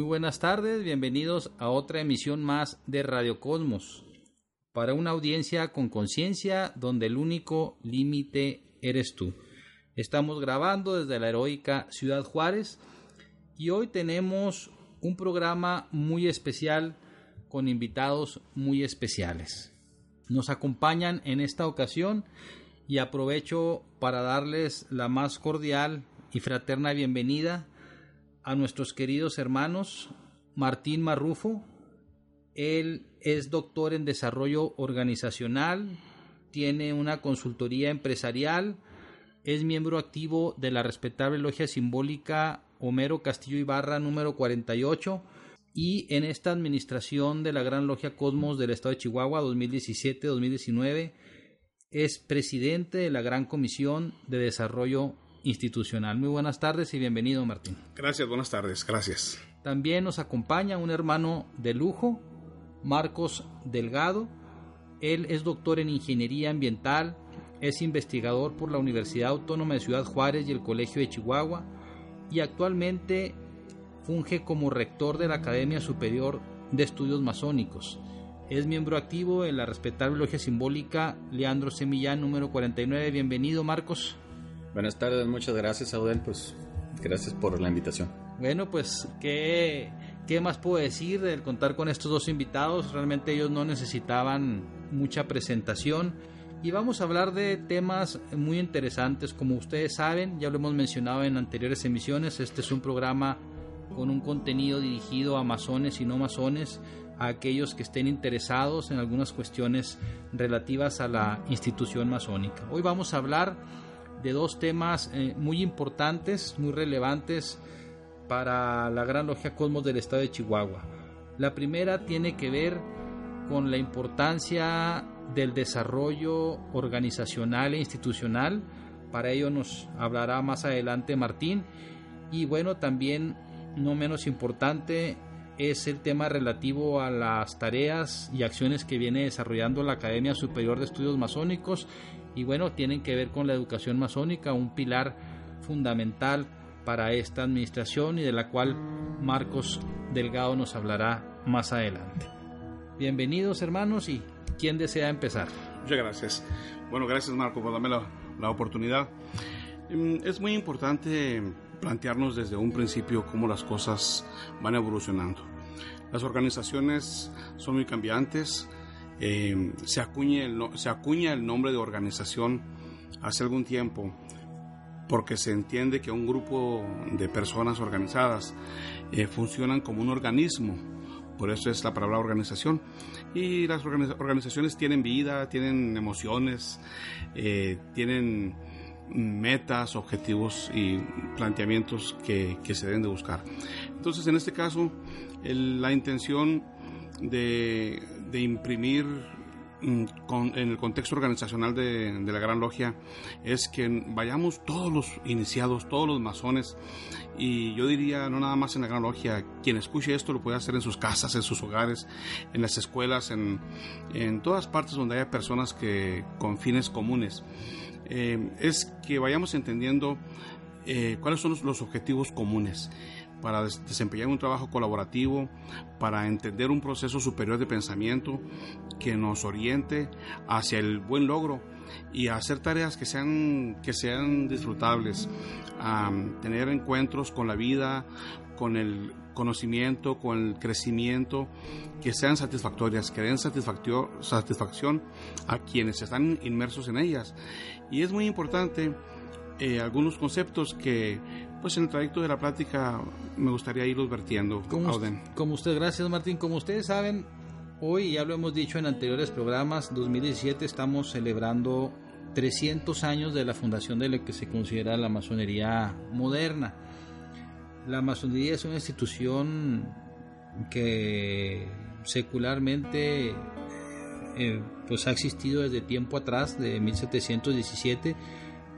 Muy buenas tardes, bienvenidos a otra emisión más de Radio Cosmos, para una audiencia con conciencia donde el único límite eres tú. Estamos grabando desde la heroica Ciudad Juárez y hoy tenemos un programa muy especial con invitados muy especiales. Nos acompañan en esta ocasión y aprovecho para darles la más cordial y fraterna bienvenida a nuestros queridos hermanos Martín Marrufo. Él es doctor en desarrollo organizacional, tiene una consultoría empresarial, es miembro activo de la respetable logia simbólica Homero Castillo Ibarra número 48 y en esta administración de la Gran Logia Cosmos del Estado de Chihuahua 2017-2019 es presidente de la Gran Comisión de Desarrollo institucional. Muy buenas tardes y bienvenido Martín. Gracias, buenas tardes, gracias. También nos acompaña un hermano de lujo, Marcos Delgado. Él es doctor en ingeniería ambiental, es investigador por la Universidad Autónoma de Ciudad Juárez y el Colegio de Chihuahua y actualmente funge como rector de la Academia Superior de Estudios Masónicos. Es miembro activo de la respetable logia simbólica Leandro Semillán número 49. Bienvenido Marcos. Buenas tardes, muchas gracias, Audel. Pues gracias por la invitación. Bueno, pues, ¿qué, ¿qué más puedo decir del contar con estos dos invitados? Realmente ellos no necesitaban mucha presentación. Y vamos a hablar de temas muy interesantes. Como ustedes saben, ya lo hemos mencionado en anteriores emisiones, este es un programa con un contenido dirigido a masones y no masones, a aquellos que estén interesados en algunas cuestiones relativas a la institución masónica. Hoy vamos a hablar de dos temas eh, muy importantes, muy relevantes para la Gran Logia Cosmos del Estado de Chihuahua. La primera tiene que ver con la importancia del desarrollo organizacional e institucional. Para ello nos hablará más adelante Martín. Y bueno, también no menos importante es el tema relativo a las tareas y acciones que viene desarrollando la Academia Superior de Estudios Masónicos y bueno, tienen que ver con la educación masónica, un pilar fundamental para esta administración y de la cual Marcos Delgado nos hablará más adelante. Bienvenidos hermanos y ¿quién desea empezar? Muchas gracias. Bueno, gracias Marco por darme la, la oportunidad. Mm, es muy importante plantearnos desde un principio cómo las cosas van evolucionando. Las organizaciones son muy cambiantes, eh, se, acuña el, se acuña el nombre de organización hace algún tiempo porque se entiende que un grupo de personas organizadas eh, funcionan como un organismo. Por eso es la palabra organización. Y las organizaciones tienen vida, tienen emociones, eh, tienen metas, objetivos y planteamientos que, que, se deben de buscar. Entonces, en este caso, la intención de, de imprimir mm, en el contexto organizacional de, la Gran Logia es que vayamos todos los iniciados, todos los masones, y yo diría, no nada más en la Gran Logia, quien escuche esto lo puede hacer en sus casas, en sus hogares, en las escuelas, en, todas partes donde haya personas que con fines comunes. Eh, es que vayamos entendiendo eh, cuáles son los objetivos comunes para desempeñar un trabajo colaborativo, para entender un proceso superior de pensamiento que nos oriente hacia el buen logro y hacer tareas que sean, que sean disfrutables, tener encuentros con la vida, con el conocimiento, con el crecimiento, que sean satisfactorias, que den satisfacción a quienes están inmersos en ellas. Y es muy importante eh, algunos conceptos que pues en el trayecto de la plática me gustaría irlos vertiendo. Como, como usted, gracias Martín. Como ustedes saben, Hoy, ya lo hemos dicho en anteriores programas, 2017 estamos celebrando 300 años de la fundación de lo que se considera la masonería moderna. La masonería es una institución que secularmente eh, pues ha existido desde tiempo atrás, de 1717,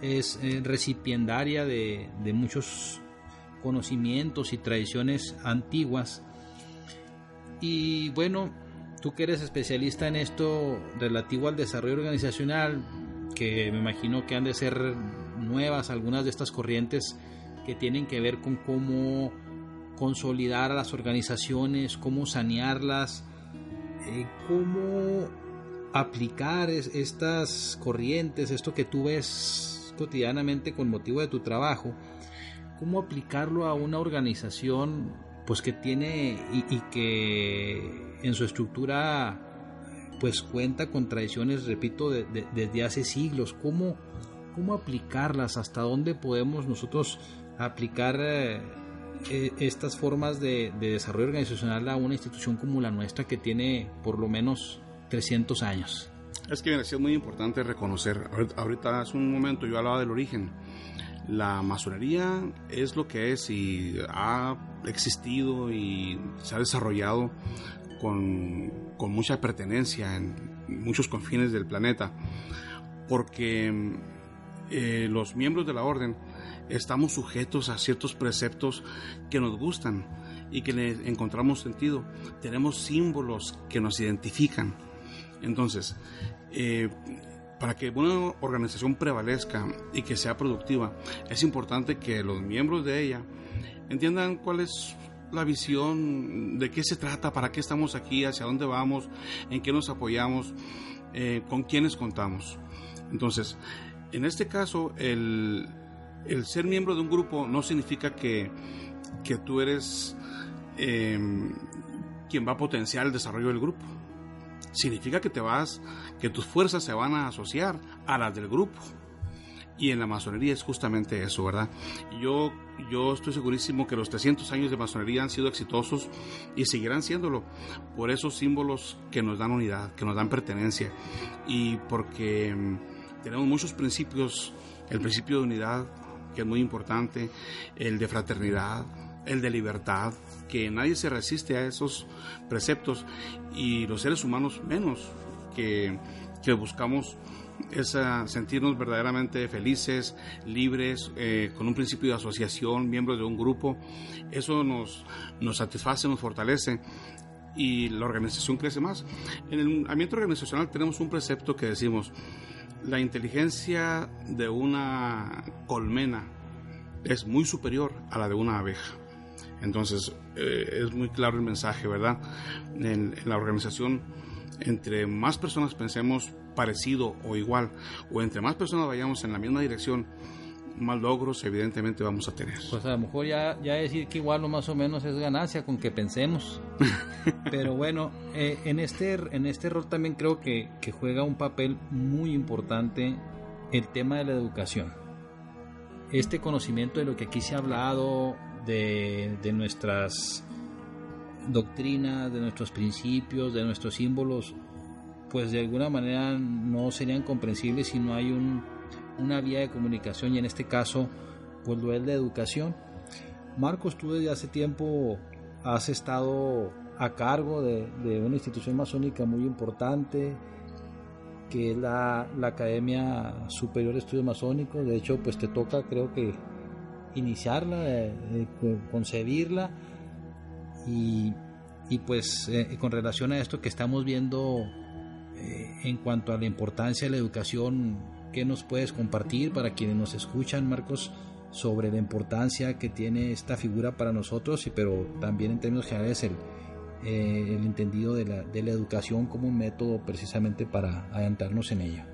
es eh, recipiendaria de, de muchos conocimientos y tradiciones antiguas. Y bueno, tú que eres especialista en esto relativo al desarrollo organizacional, que me imagino que han de ser nuevas algunas de estas corrientes que tienen que ver con cómo consolidar a las organizaciones, cómo sanearlas, eh, cómo aplicar estas corrientes, esto que tú ves cotidianamente con motivo de tu trabajo, cómo aplicarlo a una organización pues que tiene y, que en su estructura pues cuenta con tradiciones, repito, desde hace siglos, cómo, cómo aplicarlas, hasta dónde podemos nosotros aplicar eh, eh, estas formas de, de, desarrollo organizacional a una institución como la nuestra que tiene por lo menos 300 años. Es que es muy importante reconocer, ahorita hace un momento yo hablaba del origen, la masonería es lo que es y ha existido y se ha desarrollado con, con mucha pertenencia en muchos confines del planeta, porque eh, los miembros de la orden estamos sujetos a ciertos preceptos que nos gustan y que le encontramos sentido. Tenemos símbolos que nos identifican entonces, eh, para que una organización prevalezca y que sea productiva, es importante que los miembros de ella entiendan cuál es la visión, de qué se trata, para qué estamos aquí, hacia dónde vamos, en qué nos apoyamos, eh, con quiénes contamos. Entonces, en este caso, el, ser miembro de un grupo no significa que, tú eres eh, quien va a potenciar el desarrollo del grupo significa que te vas, que tus fuerzas se van a asociar a las del grupo. Y en la masonería es justamente eso, ¿verdad? Yo, yo estoy segurísimo que los 300 años de masonería han sido exitosos y seguirán siéndolo por esos símbolos que nos dan unidad, que nos dan pertenencia y porque mm, tenemos muchos principios, el principio de unidad, que es muy importante, el de fraternidad, el de libertad, que nadie se resiste a esos preceptos y los seres humanos menos, que, buscamos esa, sentirnos verdaderamente felices, libres, eh, con un principio de asociación, miembros de un grupo. Eso nos, nos satisface, nos fortalece y la organización crece más. En el ambiente organizacional tenemos un precepto que decimos, la inteligencia de una colmena es muy superior a la de una abeja. Entonces, eh, es muy claro el mensaje, ¿verdad? En, la organización, entre más personas pensemos parecido o igual, o entre más personas vayamos en la misma dirección, más logros evidentemente vamos a tener. Pues a lo mejor ya, ya decir que igual o más o menos es ganancia con que pensemos. Pero bueno, eh, en, este, en este rol también creo que, que juega un papel muy importante el tema de la educación. Este conocimiento de lo que aquí se ha hablado, de, nuestras doctrinas, de nuestros principios, de nuestros símbolos, pues de alguna manera no serían comprensibles si no hay un, una vía de comunicación y en este caso pues lo es la educación. Marcos, tú desde hace tiempo has estado a cargo de, una institución masónica muy importante que es la, la, Academia Superior de Estudios Masónicos. De hecho, pues te toca creo que iniciarla, eh, eh, concebirla y, pues eh, con relación a esto que estamos viendo en cuanto a la importancia de la educación, ¿qué nos puedes compartir para quienes nos escuchan, Marcos, sobre la importancia que tiene esta figura para nosotros, y, pero también en términos generales el, el entendido de la, de la educación como un método precisamente para adentrarnos en ella?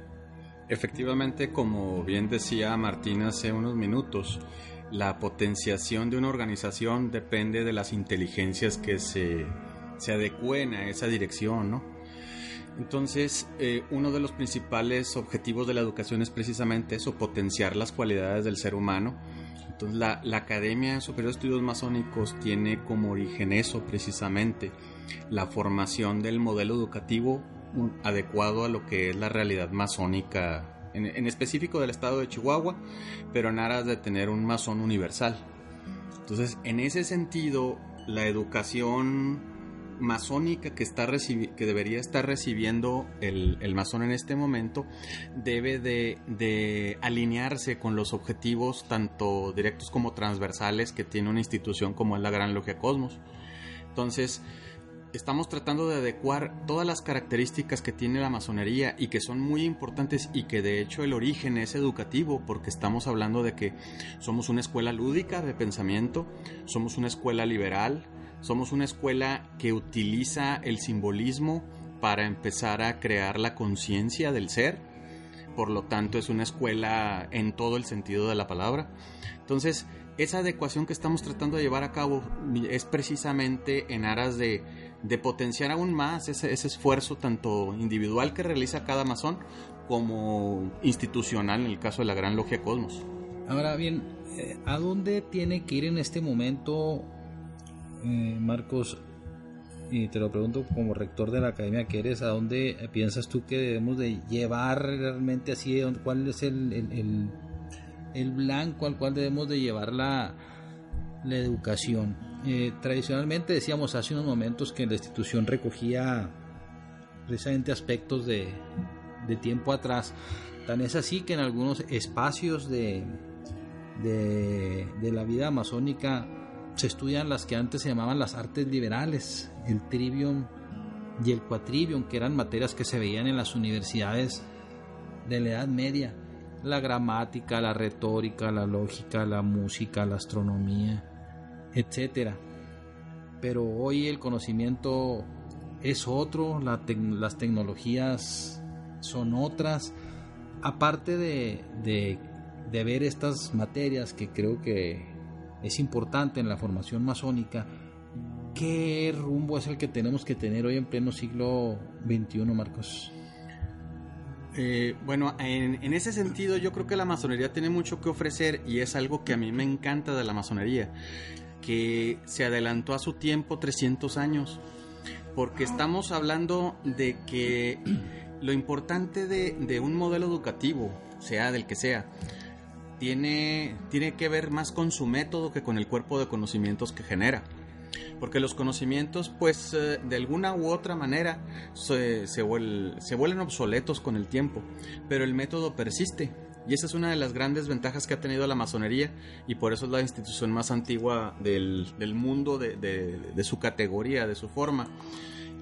Efectivamente, como bien decía Martín hace unos minutos, la potenciación de una organización depende de las inteligencias que se, se adecúen a esa dirección, ¿no? Entonces, eh, uno de los principales objetivos de la educación es precisamente eso, potenciar las cualidades del ser humano Entonces la, la Academia Superior de Estudios Masónicos tiene como origen eso precisamente, la formación del modelo educativo adecuado a lo que es la realidad masónica, en, específico del estado de Chihuahua, pero en aras de tener un masón universal. Entonces, en ese sentido, la educación masónica que, que debería estar recibiendo el, el masón en este momento debe de, de, alinearse con los objetivos tanto directos como transversales que tiene una institución como es la Gran Logia Cosmos. Entonces, estamos tratando de adecuar todas las características que tiene la masonería y que son muy importantes y que de hecho el origen es educativo porque estamos hablando de que somos una escuela lúdica de pensamiento, somos una escuela liberal, somos una escuela que utiliza el simbolismo para empezar a crear la conciencia del ser, por lo tanto es una escuela en todo el sentido de la palabra. Entonces, esa adecuación que estamos tratando de llevar a cabo es precisamente en aras de de potenciar aún más ese, esfuerzo tanto individual que realiza cada masón como institucional en el caso de la Gran Logia Cosmos. Ahora bien, eh, ¿a dónde tiene que ir en este momento, eh, Marcos? Y te lo pregunto como rector de la academia que eres, ¿a dónde piensas tú que debemos de llevar realmente así? ¿Cuál es el, el, el, blanco al cual debemos de llevar la, la educación? Eh, tradicionalmente decíamos hace unos momentos que la institución recogía precisamente aspectos de, tiempo atrás. Tan es así que en algunos espacios de, de, la vida amazónica se estudian las que antes se llamaban las artes liberales, el trivium y el quatrivium, que eran materias que se veían en las universidades de la Edad Media. La gramática, la retórica, la lógica, la música, la astronomía, etcétera. Pero hoy el conocimiento es otro, las tecnologías son otras. Aparte de, ver estas materias que creo que es importante en la formación masónica, ¿qué rumbo es el que tenemos que tener hoy en pleno siglo XXI, Marcos? Eh, bueno, en, en, ese sentido yo creo que la masonería tiene mucho que ofrecer y es algo que a mí me encanta de la masonería que se adelantó a su tiempo 300 años, porque estamos hablando de que lo importante de, un modelo educativo, sea del que sea, tiene, tiene que ver más con su método que con el cuerpo de conocimientos que genera. Porque los conocimientos, pues, eh, de alguna u otra manera se, se, se vuelven obsoletos con el tiempo, pero el método persiste y esa es una de las grandes ventajas que ha tenido la masonería y por eso es la institución más antigua del, mundo de, su categoría, de su forma.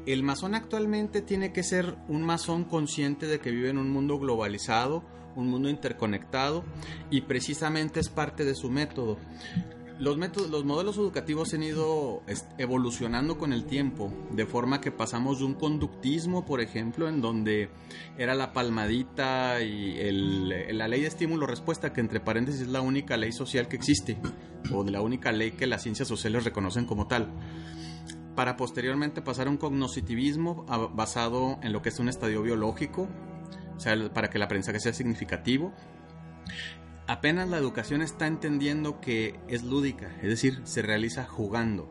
El masón actualmente tiene que ser un masón consciente de que vive en un mundo globalizado, un mundo interconectado y precisamente es parte de su método los métodos, los modelos educativos han ido evolucionando con el tiempo, de forma que pasamos de un conductismo, por ejemplo, en donde era la palmadita y la ley de estímulo-respuesta, que entre paréntesis es la única ley social que existe, o la única ley que las ciencias sociales reconocen como tal, para posteriormente pasar a un cognoscitivismo basado en lo que es un estadio biológico, o sea, para que el aprendizaje sea significativo Apenas la educación está entendiendo que es lúdica, es decir, se realiza jugando.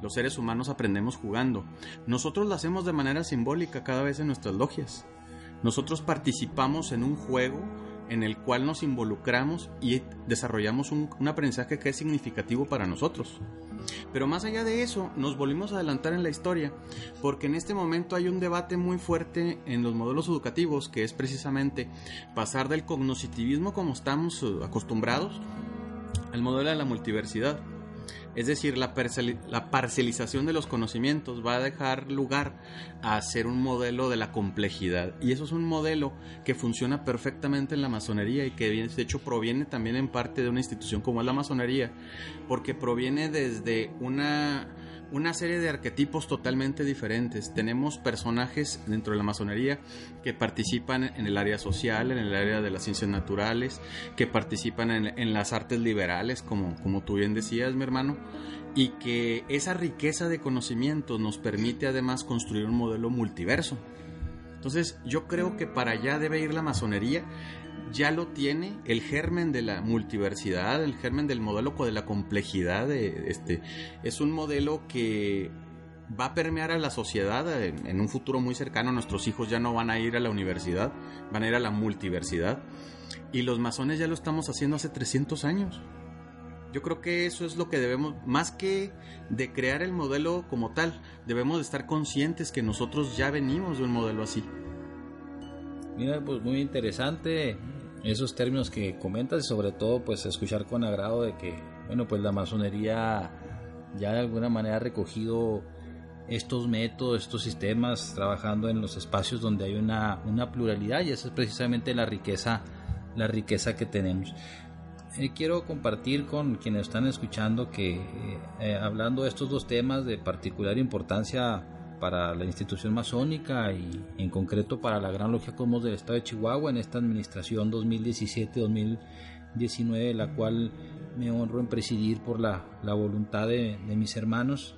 Los seres humanos aprendemos jugando. Nosotros lo hacemos de manera simbólica cada vez en nuestras logias. Nosotros participamos en un juego en el cual nos involucramos y desarrollamos un, aprendizaje que es significativo para nosotros. Pero más allá de eso, nos volvimos a adelantar en la historia, porque en este momento hay un debate muy fuerte en los modelos educativos, que es precisamente pasar del cognoscitivismo como estamos eh, acostumbrados al modelo de la multiversidad. Es decir, la, parcelización de los conocimientos va a dejar lugar a ser un modelo de la complejidad. Y eso es un modelo que funciona perfectamente en la masonería y que de hecho proviene también en parte de una institución como es la masonería, porque proviene desde una una serie de arquetipos totalmente diferentes. Tenemos personajes dentro de la masonería que participan en el área social, en el área de las ciencias naturales, que participan en, las artes liberales, como, como tú bien decías, mi hermano, y que esa riqueza de conocimiento nos permite además construir un modelo multiverso. Entonces yo creo que para allá debe ir la masonería. Ya lo tiene el germen de la multiversidad, el germen del modelo de la complejidad. De, este, es un modelo que va a permear a la sociedad en, un futuro muy cercano. Nuestros hijos ya no van a ir a la universidad, van a ir a la multiversidad. Y los masones ya lo estamos haciendo hace 300 años. Yo creo que eso es lo que debemos, más que de crear el modelo como tal, debemos de estar conscientes que nosotros ya venimos de un modelo así. Mira, pues muy interesante esos términos que comentas y sobre todo pues escuchar con agrado de que, bueno, pues la masonería ya de alguna manera ha recogido estos métodos, estos sistemas, trabajando en los espacios donde hay una, una pluralidad y esa es precisamente la riqueza, la riqueza que tenemos. Eh, quiero compartir con quienes están escuchando que eh, eh, hablando de estos dos temas de particular importancia para la institución masónica y en concreto para la Gran Logia Cosmos del Estado de Chihuahua en esta administración 2017-2019, la cual me honro en presidir por la, la voluntad de, de, mis hermanos,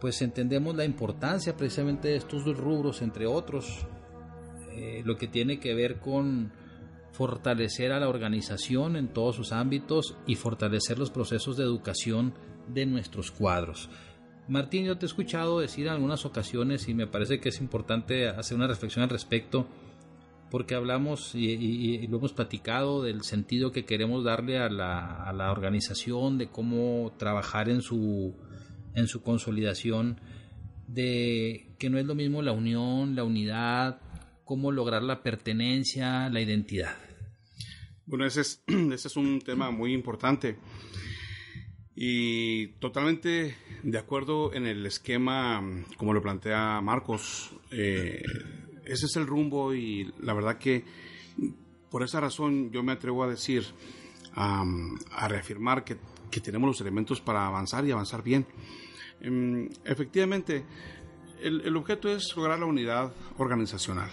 pues entendemos la importancia precisamente de estos dos rubros, entre otros, lo que tiene que ver con fortalecer a la organización en todos sus ámbitos y fortalecer los procesos de educación de nuestros cuadros. Martín, yo te he escuchado decir en algunas ocasiones y me parece que es importante hacer una reflexión al respecto porque hablamos y, lo hemos platicado del sentido que queremos darle a la, a la, organización, de cómo trabajar en su, en su consolidación, de que no es lo mismo la unión, la unidad, cómo lograr la pertenencia, la identidad. Bueno, ese es, ese es un tema muy importante y totalmente de acuerdo en el esquema como lo plantea Marcos. Eh, ese es el rumbo y la verdad que por esa razón yo me atrevo a decir, a reafirmar que, que, tenemos los elementos para avanzar y avanzar bien. Em, efectivamente, el, el objeto es lograr la unidad organizacional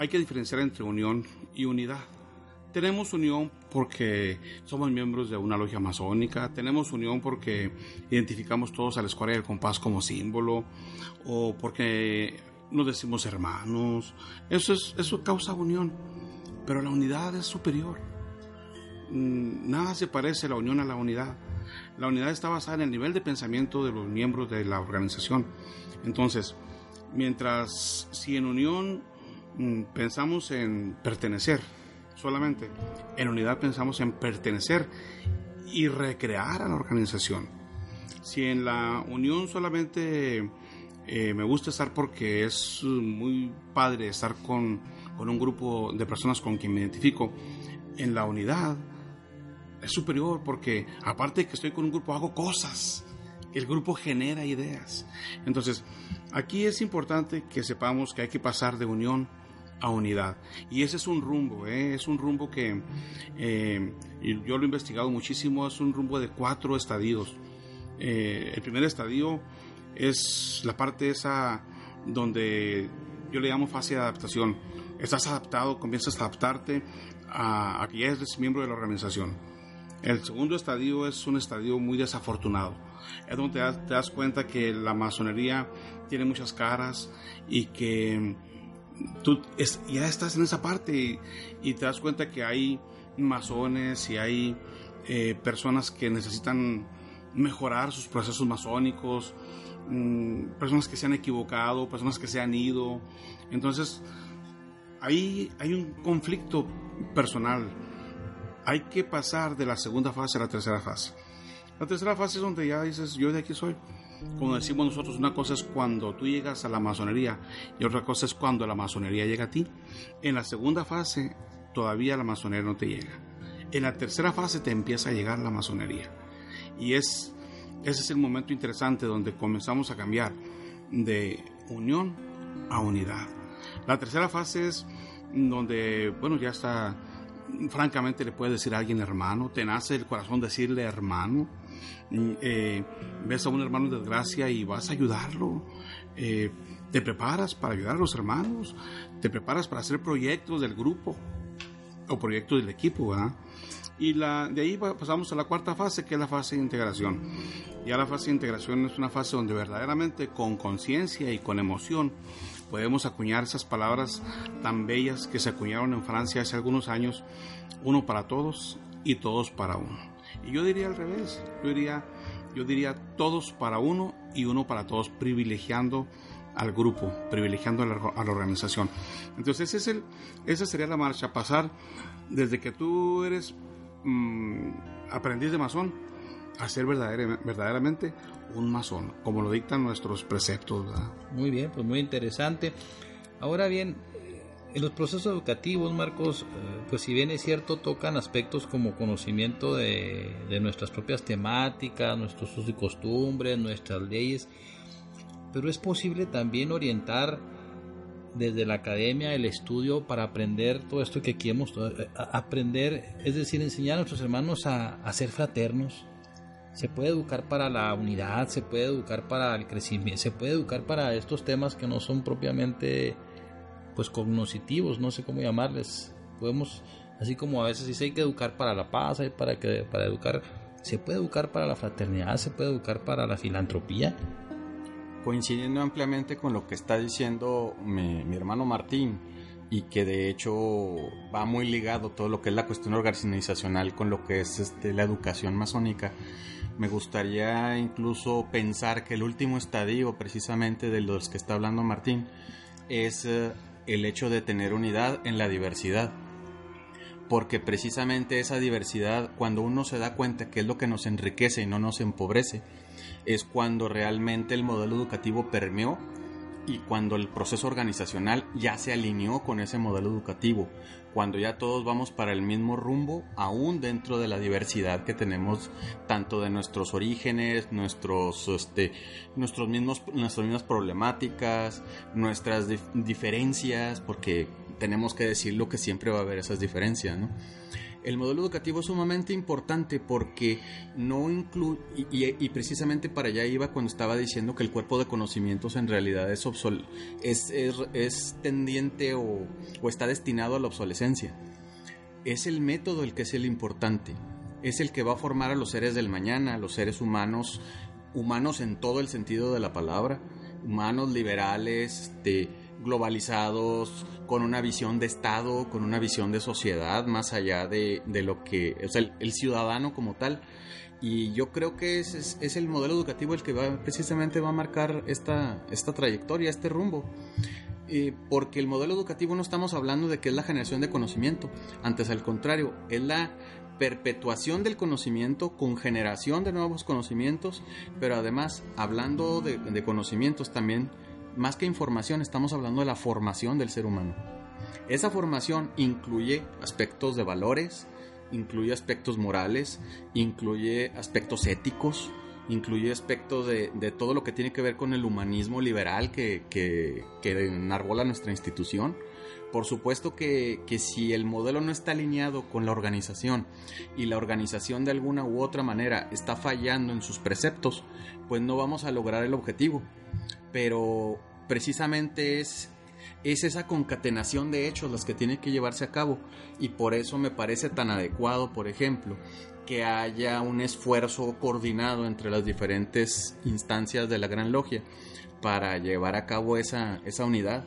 hay que diferenciar entre unión y unidad. Tenemos unión porque somos miembros de una logia masónica, tenemos unión porque identificamos todos a la escuadra del compás como símbolo, o porque nos decimos hermanos. Eso, es, eso causa unión, pero la unidad es superior. Mm, nada se parece la unión a la unidad. La unidad está basada en el nivel de pensamiento de los miembros de la organización. Entonces, mientras si en unión Mm, pensamos en pertenecer solamente. En unidad pensamos en pertenecer y recrear a la organización. Si en la unión solamente eh, me gusta estar porque es muy padre estar con, con un grupo de personas con quien me identifico, en la unidad es superior porque aparte de que estoy con un grupo hago cosas. El grupo genera ideas. Entonces, aquí es importante que sepamos que hay que pasar de unión a unidad. Y ese es un rumbo, ¿eh? es un rumbo que eh, yo lo he investigado muchísimo, es un rumbo de cuatro estadios. Eh, el primer estadio es la parte esa donde yo le llamo fase de adaptación. Estás adaptado, comienzas a adaptarte a, a que ya eres miembro de la organización. El segundo estadio es un estadio muy desafortunado. Es donde te das cuenta que la masonería tiene muchas caras y que tú ya estás en esa parte y, te das cuenta que hay masones y hay eh, personas que necesitan mejorar sus procesos masónicos, mm, personas que se han equivocado, personas que se han ido. Entonces, ahí hay un conflicto personal. Hay que pasar de la segunda fase a la tercera fase. La tercera fase es donde ya dices, yo de aquí soy como decimos nosotros, una cosa es cuando tú llegas a la masonería y otra cosa es cuando la masonería llega a ti. En la segunda fase todavía la masonería no te llega. En la tercera fase te empieza a llegar la masonería. Y es, ese es el momento interesante donde comenzamos a cambiar de unión a unidad. La tercera fase es donde, bueno, ya está, francamente le puedes decir a alguien hermano, te nace el corazón decirle hermano eh, ves a un hermano en desgracia y vas a ayudarlo. Eh, te preparas para ayudar a los hermanos, te preparas para hacer proyectos del grupo o proyectos del equipo. Y la, de ahí pasamos a la cuarta fase, que es la fase de integración. Ya la fase de integración es una fase donde verdaderamente con conciencia y con emoción podemos acuñar esas palabras tan bellas que se acuñaron en Francia hace algunos años, uno para todos y todos para uno. Y yo diría al revés, yo diría, yo diría todos para uno y uno para todos, privilegiando al grupo, privilegiando a la, organización. Entonces, ese es el, esa sería la marcha, pasar desde que tú eres mm, aprendiz de masón a ser verdaderamente un masón, como lo dictan nuestros preceptos. Muy bien, pues muy interesante. Ahora bien, en los procesos educativos, Marcos, eh, pues si bien es cierto, tocan aspectos como conocimiento de, nuestras propias temáticas, nuestros usos y costumbres, nuestras leyes, pero es posible también orientar desde la academia, el estudio, para aprender todo esto que aquí eh, aprender, es decir, enseñar a nuestros hermanos a ser fraternos. Se puede educar para la unidad, se puede educar para el crecimiento, se puede educar para estos temas que no son propiamente pues cognoscitivos, no sé cómo llamarles. Podemos, así como a veces dice hay que educar para la paz, hay para que para educar, se puede educar para la fraternidad, se puede educar para la filantropía coincidiendo ampliamente con lo que está diciendo mi, hermano Martín y que de hecho va muy ligado todo lo que es la cuestión organizacional con lo que es este, la educación masónica. Me gustaría incluso pensar que el último estadio precisamente de los que está hablando Martín es eh, el hecho de tener unidad en la diversidad. Porque precisamente esa diversidad, cuando uno se da cuenta que es lo que nos enriquece y no nos empobrece, es cuando realmente el modelo educativo permeó y cuando el proceso organizacional ya se alineó con ese modelo educativo, cuando ya todos vamos para el mismo rumbo, aún dentro de la diversidad que tenemos tanto de nuestros orígenes, nuestros, este, nuestros mismos, nuestras mismas problemáticas, nuestras diferencias, porque tenemos que decir lo que siempre va a haber esas diferencias, ¿no? El modelo educativo es sumamente importante porque no incluye, y, precisamente para allá iba cuando estaba diciendo que el cuerpo de conocimientos en realidad es, es, es, tendiente o, o está destinado a la obsolescencia. Es el método el que es el importante, es el que va a formar a los seres del mañana, los seres humanos, humanos en todo el sentido de la palabra, humanos liberales, de globalizados, con una visión de Estado, con una visión de sociedad, más allá de, lo que es el, ciudadano como tal. Y yo creo que es, es, el modelo educativo el que va, precisamente va a marcar esta, esta trayectoria, este rumbo. Eh, porque el modelo educativo no estamos hablando de que es la generación de conocimiento, antes al contrario, es la perpetuación del conocimiento con generación de nuevos conocimientos, pero además, hablando de, de conocimientos también, más que información, estamos hablando de la formación del ser humano. Esa formación incluye aspectos de valores, incluye aspectos morales, incluye aspectos éticos, incluye aspectos de, todo lo que tiene que ver con el humanismo liberal que, que, que enarbola nuestra institución. Por supuesto que, que, si el modelo no está alineado con la organización y la organización de alguna u otra manera está fallando en sus preceptos, pues no vamos a lograr el objetivo pero precisamente es, es esa concatenación de hechos las que tiene que llevarse a cabo y por eso me parece tan adecuado, por ejemplo, que haya un esfuerzo coordinado entre las diferentes instancias de la Gran Logia para llevar a cabo esa, esa unidad.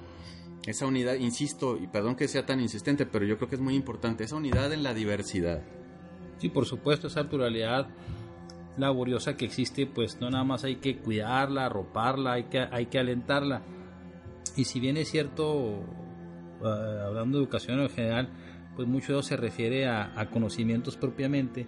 Esa unidad, insisto, y perdón que sea tan insistente, pero yo creo que es muy importante, esa unidad en la diversidad. Sí, por supuesto, esa pluralidad laboriosa que existe, pues no nada más hay que cuidarla, arroparla, hay que, hay que alentarla. Y si bien es cierto, eh, hablando de educación en general, pues mucho se refiere a, conocimientos propiamente,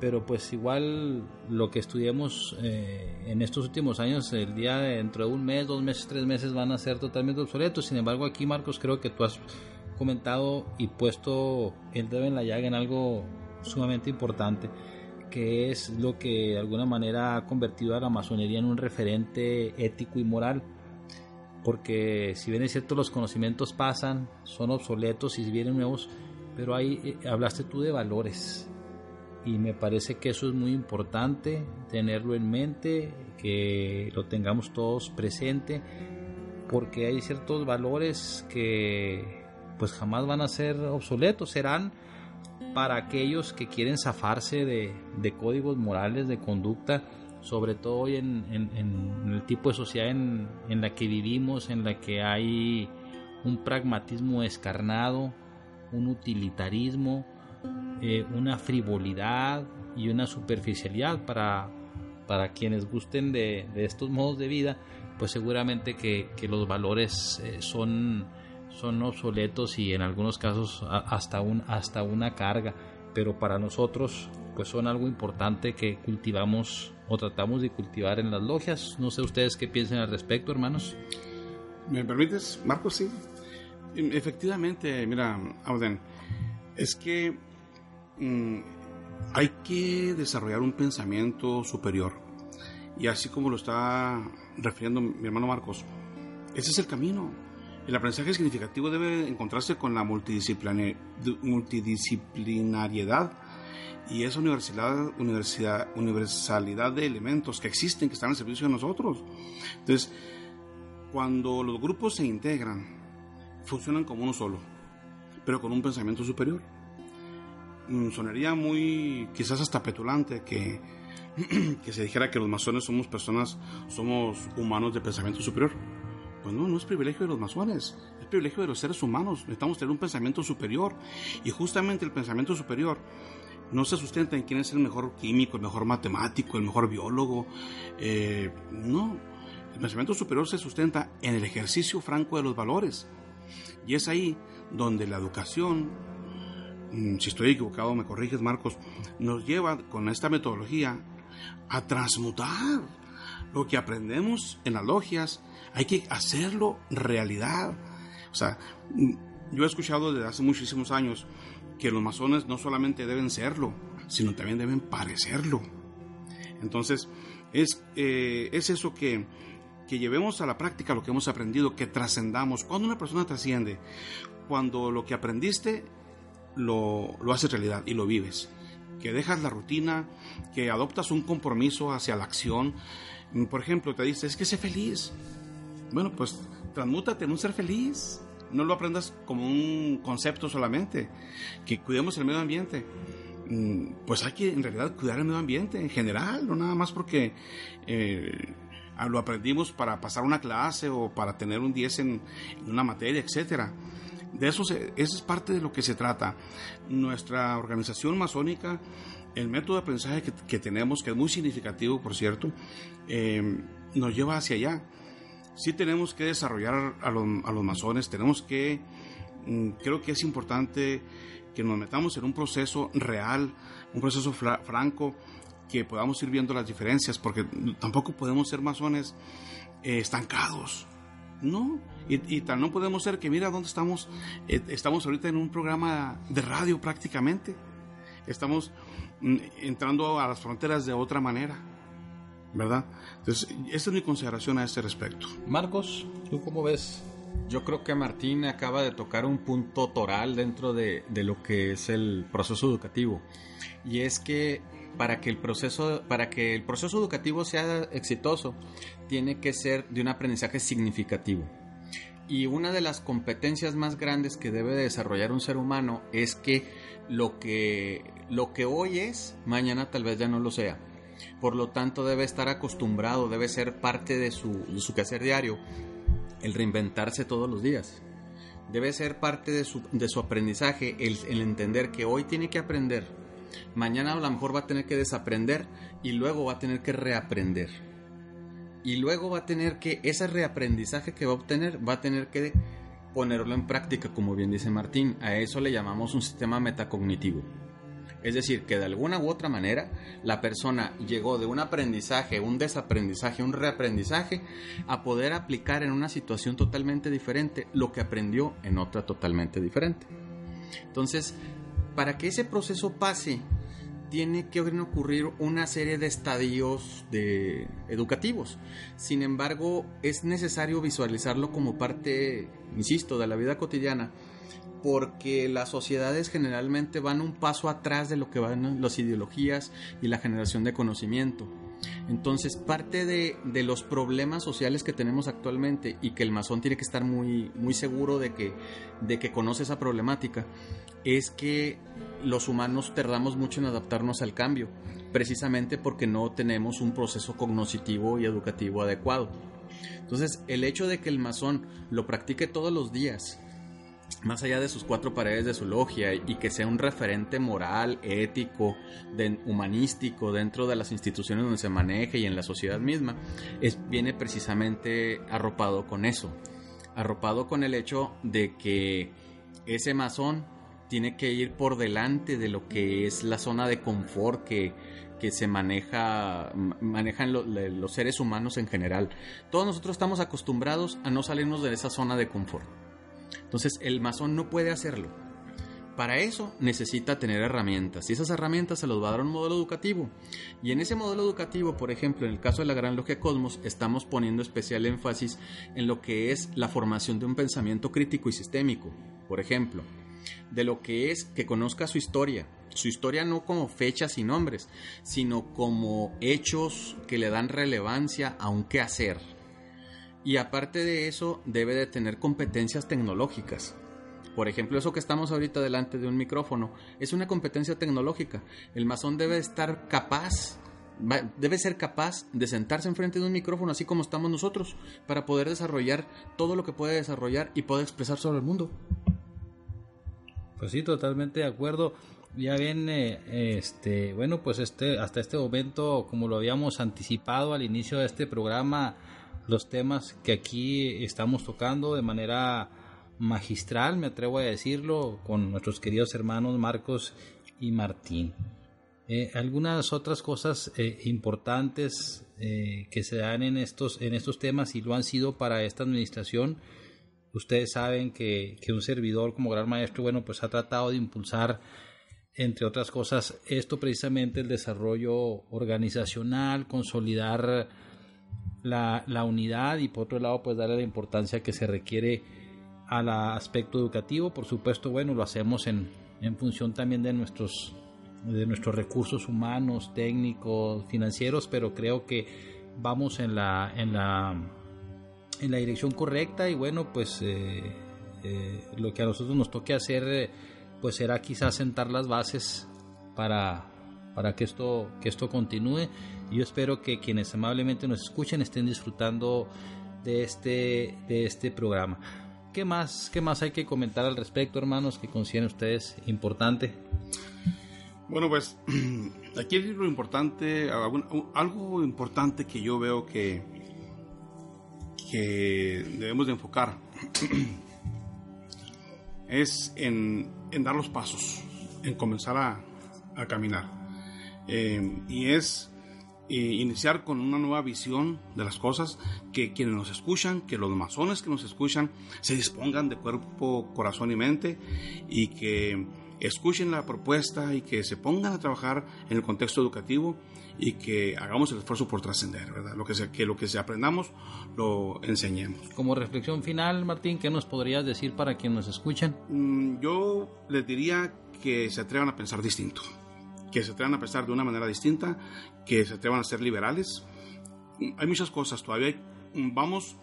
pero pues igual lo que estudiemos eh, en estos últimos años, el día de dentro de un mes, dos meses, tres meses van a ser totalmente obsoletos. Sin embargo, aquí Marcos creo que tú has comentado y puesto el dedo en la llaga en algo sumamente importante que es lo que de alguna manera ha convertido a la masonería en un referente ético y moral. Porque si bien es cierto los conocimientos pasan, son obsoletos y vienen nuevos, pero ahí eh, hablaste tú de valores. Y me parece que eso es muy importante, tenerlo en mente, que lo tengamos todos presente, porque hay ciertos valores que pues jamás van a ser obsoletos, serán para aquellos que quieren zafarse de, códigos morales de conducta sobre todo hoy en, el tipo de sociedad en, en, la que vivimos, en la que hay un pragmatismo descarnado, un utilitarismo, eh, una frivolidad y una superficialidad para, para quienes gusten de, estos modos de vida, pues seguramente que, los valores eh, son, son obsoletos y en algunos casos hasta, un, hasta una carga, pero para nosotros pues son algo importante que cultivamos o tratamos de cultivar en las logias. No sé ustedes qué piensan al respecto, hermanos. ¿Me permites, Marcos? Sí. Efectivamente, mira, Auden, es que mm, hay que desarrollar un pensamiento superior. Y así como lo está refiriendo mi hermano Marcos, ese es el camino. El aprendizaje significativo debe encontrarse con la multidisciplinariedad y esa universalidad de elementos que existen, que están al servicio de nosotros. Entonces, cuando los grupos se integran, funcionan como uno solo, pero con un pensamiento superior. Mm, sonaría muy, quizás hasta petulante, que se dijera que los masones somos personas, somos humanos de pensamiento superior. Pues no, no es privilegio de los masones, es privilegio de los seres humanos. Necesitamos tener un pensamiento superior. Y justamente el pensamiento superior no se sustenta en quién es el mejor químico, el mejor matemático, el mejor biólogo. Eh, no, el pensamiento superior se sustenta en el ejercicio franco de los valores. Y es ahí donde la educación, mm, si estoy equivocado me corriges Marcos, nos lleva con esta metodología a transmutar lo que aprendemos en las logias, hay que hacerlo realidad. O sea, yo he escuchado desde hace muchísimos años que los masones no solamente deben serlo, sino también deben parecerlo. Entonces, es, eh, es eso que, que llevemos a la práctica lo que hemos aprendido, que trascendamos. Cuando una persona trasciende, cuando lo que aprendiste lo, lo haces realidad y lo vives, que dejas la rutina, que adoptas un compromiso hacia la acción. Por ejemplo, te dices, es que sé feliz. Bueno, pues transmútate en un ser feliz no lo aprendas como un concepto solamente, que cuidemos el medio ambiente. Mm, pues hay que en realidad cuidar el medio ambiente en general, no nada más porque eh, lo aprendimos para pasar una clase o para tener un 10 en, una materia, etcétera. De eso, eso es parte de lo que se trata. Nuestra organización masónica, el método de aprendizaje que, tenemos, que es muy significativo, por cierto, eh, nos lleva hacia allá. Sí tenemos que desarrollar a los, a los masones, tenemos que, mm, creo que es importante que nos metamos en un proceso real, un proceso franco, que podamos ir viendo las diferencias, porque tampoco podemos ser masones eh, estancados, ¿no? Y, y, tal no podemos ser que mira dónde estamos, eh, estamos ahorita en un programa de radio prácticamente, estamos mm, entrando a las fronteras de otra manera. ¿verdad? Entonces, esta es mi consideración a este respecto. Marcos, ¿tú cómo ves? Yo creo que Martín acaba de tocar un punto toral dentro de, de lo que es el proceso educativo. Y es que para que el proceso para que el proceso educativo sea exitoso tiene que ser de un aprendizaje significativo y una de las competencias más grandes que debe desarrollar un ser humano es que lo que lo que hoy es mañana tal vez ya no lo sea por lo tanto, debe estar acostumbrado, debe ser parte de su, quehacer diario, el reinventarse todos los días. Debe ser parte de su, aprendizaje, el, entender que hoy tiene que aprender, mañana a lo mejor va a tener que desaprender y luego va a tener que reaprender. Y luego va a tener que, ese reaprendizaje que va a obtener, va a tener que ponerlo en práctica, como bien dice Martín. A eso le llamamos un sistema metacognitivo. Es decir, que de alguna u otra manera la persona llegó de un aprendizaje, un desaprendizaje, un reaprendizaje, a poder aplicar en una situación totalmente diferente lo que aprendió en otra totalmente diferente. Entonces, para que ese proceso pase, tiene que ocurrir una serie de estadios educativos. Sin embargo, es necesario visualizarlo como parte, insisto, de la vida cotidiana porque las sociedades generalmente van un paso atrás de lo que van las ideologías y la generación de conocimiento. Entonces, parte de, los problemas sociales que tenemos actualmente y que el masón tiene que estar muy, muy seguro de que conoce esa problemática, es que los humanos tardamos mucho en adaptarnos al cambio, precisamente porque no tenemos un proceso cognitivo y educativo adecuado. Entonces, el hecho de que el masón lo practique todos los días, más allá de sus cuatro paredes de su logia y que sea un referente moral, ético, humanístico dentro de las instituciones donde se maneje y en la sociedad misma, viene precisamente arropado con eso, arropado con el hecho de que ese masón tiene que ir por delante de lo que es la zona de confort que, que se maneja, manejan los seres humanos en general. Todos nosotros estamos acostumbrados a no salirnos de esa zona de confort. Entonces el masón no puede hacerlo. Para eso necesita tener herramientas y esas herramientas se los va a dar un modelo educativo. Y en ese modelo educativo, por ejemplo, en el caso de la Gran Logia Cosmos, estamos poniendo especial énfasis en lo que es la formación de un pensamiento crítico y sistémico. Por ejemplo, de lo que es que conozca su historia, su historia no como fechas y nombres, sino como hechos que le dan relevancia a un qué hacer. Y aparte de eso, debe de tener competencias tecnológicas. Por ejemplo, eso que estamos ahorita delante de un micrófono es una competencia tecnológica. El masón debe estar capaz, debe ser capaz de sentarse enfrente de un micrófono así como estamos nosotros, para poder desarrollar todo lo que puede desarrollar y poder expresar sobre el mundo. Pues sí, totalmente de acuerdo. Ya bien, este, bueno, pues este, hasta este momento, como lo habíamos anticipado al inicio de este programa, los temas que aquí estamos tocando de manera magistral, me atrevo a decirlo, con nuestros queridos hermanos Marcos y Martín. Eh, algunas otras cosas eh, importantes eh, que se dan en estos, en estos temas y lo han sido para esta administración. Ustedes saben que, que un servidor como gran maestro, bueno, pues ha tratado de impulsar, entre otras cosas, esto precisamente el desarrollo organizacional, consolidar la, la, unidad y por otro lado pues darle la importancia que se requiere al aspecto educativo. Por supuesto, bueno, lo hacemos en, en función también de nuestros, de nuestros recursos humanos, técnicos, financieros, pero creo que vamos en la, en la, en la dirección correcta y bueno, pues eh, eh, lo que a nosotros nos toque hacer pues será quizás sentar las bases para, para que esto, que esto continúe yo espero que quienes amablemente nos escuchen estén disfrutando de este, de este programa. ¿Qué más, ¿Qué más hay que comentar al respecto, hermanos, que consideren ustedes importante? Bueno, pues aquí lo importante, algo importante que yo veo que, que debemos de enfocar es en, en, dar los pasos, en comenzar a, a caminar. Eh, y es iniciar con una nueva visión de las cosas, que quienes nos escuchan, que los masones que nos escuchan se dispongan de cuerpo, corazón y mente y que escuchen la propuesta y que se pongan a trabajar en el contexto educativo y que hagamos el esfuerzo por trascender, ¿verdad? Lo que, sea, que lo que se aprendamos lo enseñemos. Como reflexión final, Martín, ¿qué nos podrías decir para quienes nos escuchan? Mm, yo les diría que se atrevan a pensar distinto que se atrevan a pensar de una manera distinta, que se atrevan a ser liberales. Hay muchas cosas, todavía vamos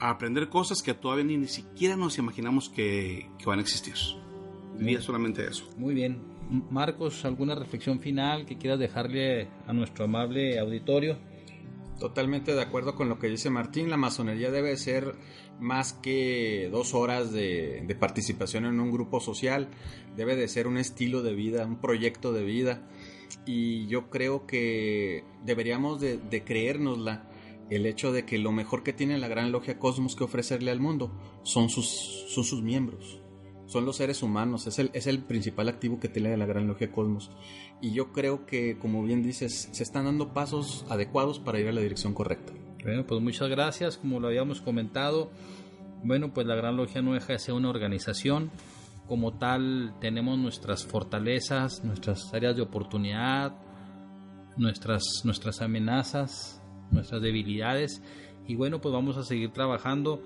a aprender cosas que todavía ni, siquiera nos imaginamos que, van a existir. Diría solamente eso. Muy bien. Marcos, ¿alguna reflexión final que quieras dejarle a nuestro amable auditorio? Totalmente de acuerdo con lo que dice Martín, la masonería debe ser más que dos horas de, participación en un grupo social, debe de ser un estilo de vida, un proyecto de vida y yo creo que deberíamos de, de creérnosla el hecho de que lo mejor que tiene la gran logia Cosmos que ofrecerle al mundo son sus, son sus miembros son los seres humanos, es el, es el principal activo que tiene la Gran Logia Cosmos. Y yo creo que, como bien dices, se están dando pasos adecuados para ir a la dirección correcta. Bueno, pues muchas gracias, como lo habíamos comentado. Bueno, pues la Gran Logia no deja de ser una organización. Como tal, tenemos nuestras fortalezas, nuestras áreas de oportunidad, nuestras, nuestras amenazas, nuestras debilidades Y bueno, pues vamos a seguir trabajando.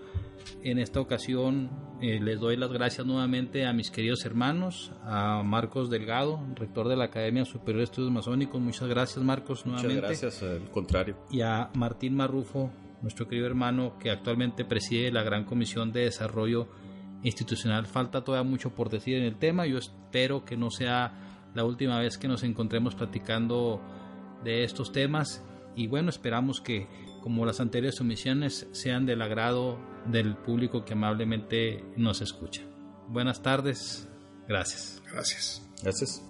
En esta ocasión eh, les doy las gracias nuevamente a mis queridos hermanos, a Marcos Delgado, rector de la Academia Superior de Estudios Masónicos. Muchas gracias Marcos nuevamente. Muchas gracias, al contrario. Y a Martín Marrufo, nuestro querido hermano que actualmente preside la Gran Comisión de Desarrollo Institucional. Falta todavía mucho por decir en el tema. Yo espero que no sea la última vez que nos encontremos platicando de estos temas. Y bueno, esperamos que como las anteriores sumisiones sean del agrado del público que amablemente nos escucha. Buenas tardes. Gracias. Gracias. Gracias.